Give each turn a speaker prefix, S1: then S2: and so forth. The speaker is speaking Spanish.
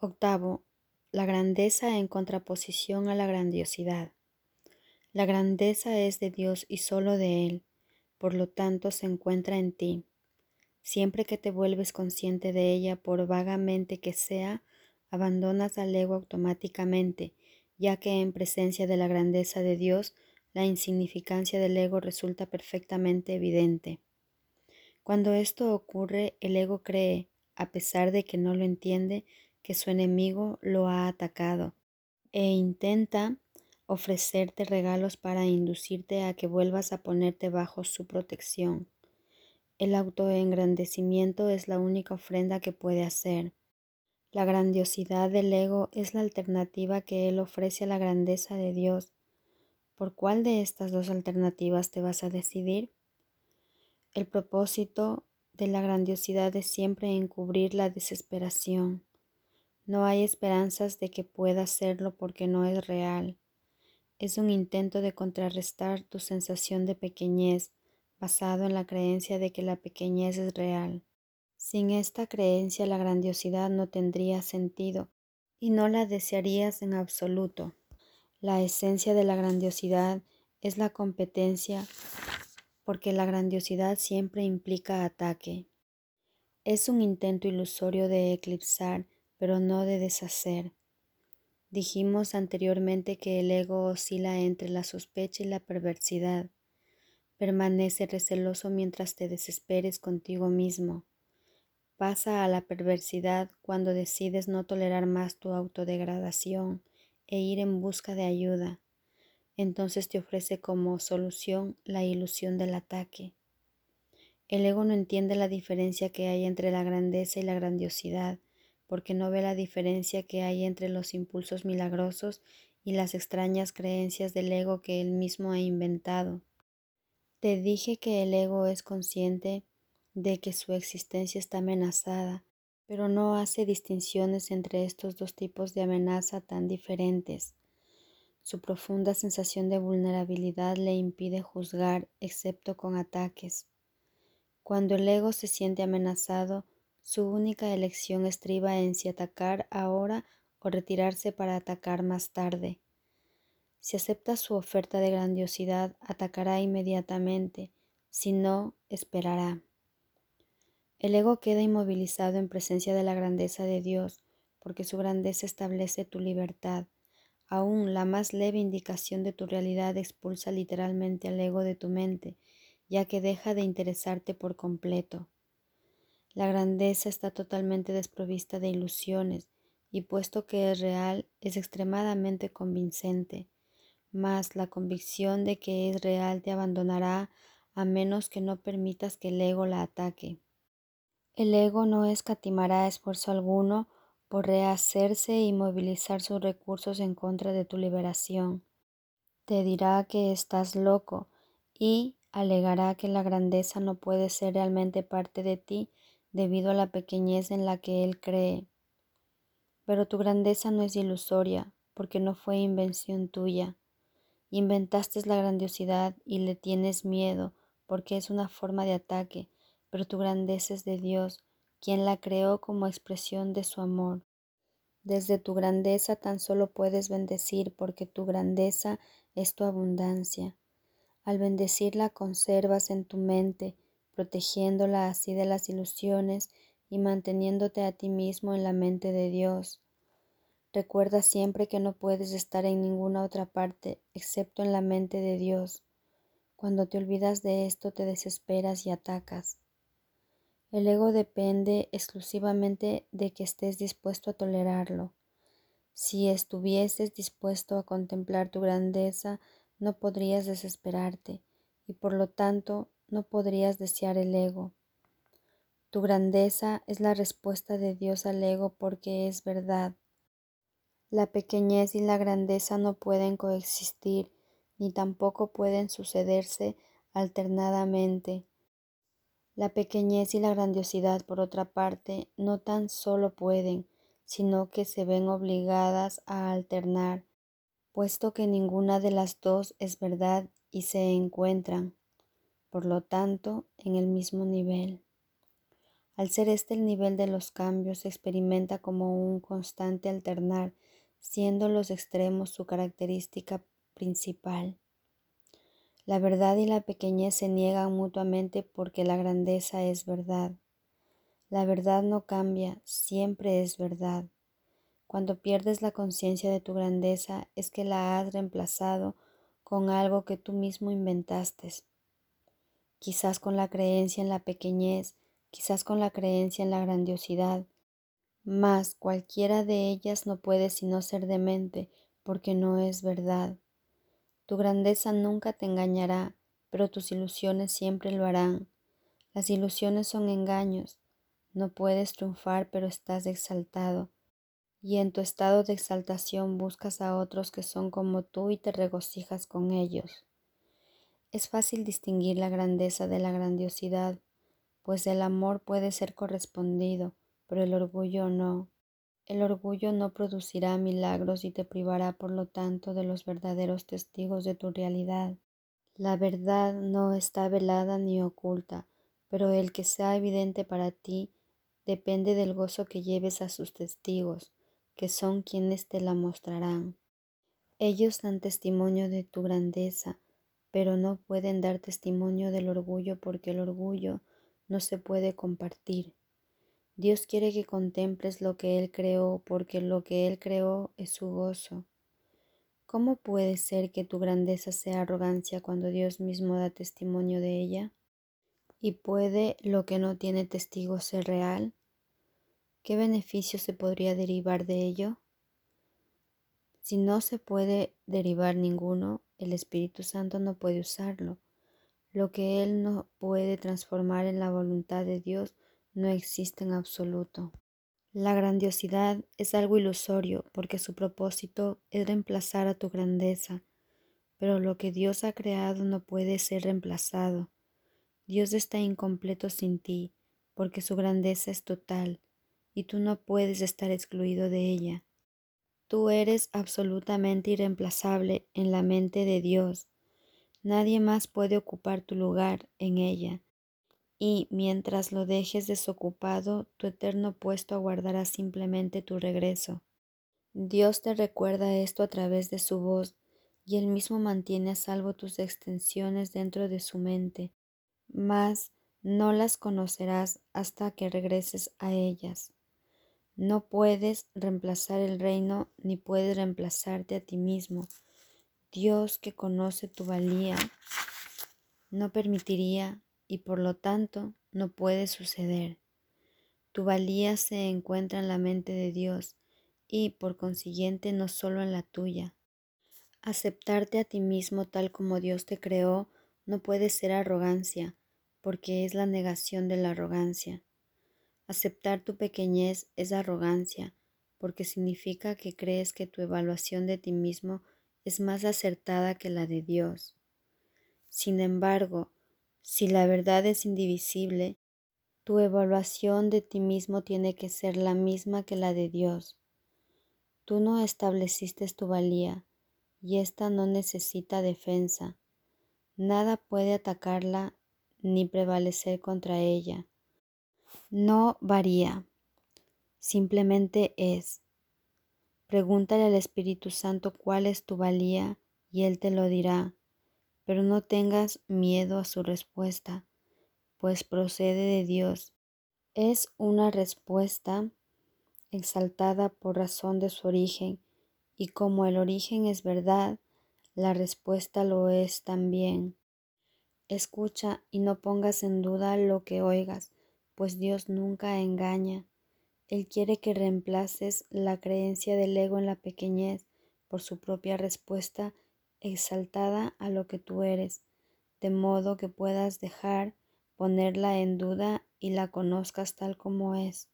S1: Octavo, la grandeza en contraposición a la grandiosidad. La grandeza es de Dios y solo de Él, por lo tanto se encuentra en ti. Siempre que te vuelves consciente de ella, por vagamente que sea, abandonas al ego automáticamente, ya que en presencia de la grandeza de Dios, la insignificancia del ego resulta perfectamente evidente. Cuando esto ocurre, el ego cree, a pesar de que no lo entiende, que su enemigo lo ha atacado e intenta ofrecerte regalos para inducirte a que vuelvas a ponerte bajo su protección. El autoengrandecimiento es la única ofrenda que puede hacer. La grandiosidad del ego es la alternativa que él ofrece a la grandeza de Dios. ¿Por cuál de estas dos alternativas te vas a decidir? El propósito de la grandiosidad es siempre encubrir la desesperación. No hay esperanzas de que pueda serlo porque no es real. Es un intento de contrarrestar tu sensación de pequeñez basado en la creencia de que la pequeñez es real. Sin esta creencia la grandiosidad no tendría sentido y no la desearías en absoluto. La esencia de la grandiosidad es la competencia porque la grandiosidad siempre implica ataque. Es un intento ilusorio de eclipsar pero no de deshacer. Dijimos anteriormente que el ego oscila entre la sospecha y la perversidad. Permanece receloso mientras te desesperes contigo mismo. Pasa a la perversidad cuando decides no tolerar más tu autodegradación e ir en busca de ayuda. Entonces te ofrece como solución la ilusión del ataque. El ego no entiende la diferencia que hay entre la grandeza y la grandiosidad porque no ve la diferencia que hay entre los impulsos milagrosos y las extrañas creencias del ego que él mismo ha inventado. Te dije que el ego es consciente de que su existencia está amenazada, pero no hace distinciones entre estos dos tipos de amenaza tan diferentes. Su profunda sensación de vulnerabilidad le impide juzgar excepto con ataques. Cuando el ego se siente amenazado, su única elección estriba en si atacar ahora o retirarse para atacar más tarde. Si acepta su oferta de grandiosidad, atacará inmediatamente, si no, esperará. El ego queda inmovilizado en presencia de la grandeza de Dios, porque su grandeza establece tu libertad. Aún la más leve indicación de tu realidad expulsa literalmente al ego de tu mente, ya que deja de interesarte por completo. La grandeza está totalmente desprovista de ilusiones y puesto que es real, es extremadamente convincente. Mas la convicción de que es real te abandonará a menos que no permitas que el ego la ataque. El ego no escatimará esfuerzo alguno por rehacerse y movilizar sus recursos en contra de tu liberación. Te dirá que estás loco y alegará que la grandeza no puede ser realmente parte de ti debido a la pequeñez en la que Él cree. Pero tu grandeza no es ilusoria, porque no fue invención tuya. Inventaste la grandiosidad y le tienes miedo, porque es una forma de ataque, pero tu grandeza es de Dios, quien la creó como expresión de su amor. Desde tu grandeza tan solo puedes bendecir, porque tu grandeza es tu abundancia. Al bendecirla conservas en tu mente protegiéndola así de las ilusiones y manteniéndote a ti mismo en la mente de Dios. Recuerda siempre que no puedes estar en ninguna otra parte excepto en la mente de Dios. Cuando te olvidas de esto te desesperas y atacas. El ego depende exclusivamente de que estés dispuesto a tolerarlo. Si estuvieses dispuesto a contemplar tu grandeza, no podrías desesperarte y por lo tanto no podrías desear el ego. Tu grandeza es la respuesta de Dios al ego porque es verdad. La pequeñez y la grandeza no pueden coexistir, ni tampoco pueden sucederse alternadamente. La pequeñez y la grandiosidad, por otra parte, no tan solo pueden, sino que se ven obligadas a alternar, puesto que ninguna de las dos es verdad y se encuentran por lo tanto, en el mismo nivel. Al ser este el nivel de los cambios, se experimenta como un constante alternar, siendo los extremos su característica principal. La verdad y la pequeñez se niegan mutuamente porque la grandeza es verdad. La verdad no cambia, siempre es verdad. Cuando pierdes la conciencia de tu grandeza es que la has reemplazado con algo que tú mismo inventaste. Quizás con la creencia en la pequeñez, quizás con la creencia en la grandiosidad, mas cualquiera de ellas no puede sino ser demente, porque no es verdad. Tu grandeza nunca te engañará, pero tus ilusiones siempre lo harán. Las ilusiones son engaños. No puedes triunfar, pero estás exaltado. Y en tu estado de exaltación buscas a otros que son como tú y te regocijas con ellos. Es fácil distinguir la grandeza de la grandiosidad, pues el amor puede ser correspondido, pero el orgullo no. El orgullo no producirá milagros y te privará, por lo tanto, de los verdaderos testigos de tu realidad. La verdad no está velada ni oculta, pero el que sea evidente para ti depende del gozo que lleves a sus testigos, que son quienes te la mostrarán. Ellos dan testimonio de tu grandeza, pero no pueden dar testimonio del orgullo porque el orgullo no se puede compartir. Dios quiere que contemples lo que Él creó porque lo que Él creó es su gozo. ¿Cómo puede ser que tu grandeza sea arrogancia cuando Dios mismo da testimonio de ella? ¿Y puede lo que no tiene testigo ser real? ¿Qué beneficio se podría derivar de ello? Si no se puede derivar ninguno, el Espíritu Santo no puede usarlo. Lo que Él no puede transformar en la voluntad de Dios no existe en absoluto. La grandiosidad es algo ilusorio porque su propósito es reemplazar a tu grandeza, pero lo que Dios ha creado no puede ser reemplazado. Dios está incompleto sin ti porque su grandeza es total y tú no puedes estar excluido de ella. Tú eres absolutamente irreemplazable en la mente de Dios. Nadie más puede ocupar tu lugar en ella. Y mientras lo dejes desocupado, tu eterno puesto aguardará simplemente tu regreso. Dios te recuerda esto a través de su voz, y Él mismo mantiene a salvo tus extensiones dentro de su mente, mas no las conocerás hasta que regreses a ellas. No puedes reemplazar el reino ni puedes reemplazarte a ti mismo. Dios que conoce tu valía no permitiría y por lo tanto no puede suceder. Tu valía se encuentra en la mente de Dios y por consiguiente no solo en la tuya. Aceptarte a ti mismo tal como Dios te creó no puede ser arrogancia, porque es la negación de la arrogancia. Aceptar tu pequeñez es arrogancia, porque significa que crees que tu evaluación de ti mismo es más acertada que la de Dios. Sin embargo, si la verdad es indivisible, tu evaluación de ti mismo tiene que ser la misma que la de Dios. Tú no estableciste tu valía y ésta no necesita defensa. Nada puede atacarla ni prevalecer contra ella no varía, simplemente es. Pregúntale al Espíritu Santo cuál es tu valía y Él te lo dirá, pero no tengas miedo a su respuesta, pues procede de Dios. Es una respuesta exaltada por razón de su origen, y como el origen es verdad, la respuesta lo es también. Escucha y no pongas en duda lo que oigas, pues Dios nunca engaña. Él quiere que reemplaces la creencia del ego en la pequeñez por su propia respuesta exaltada a lo que tú eres, de modo que puedas dejar ponerla en duda y la conozcas tal como es.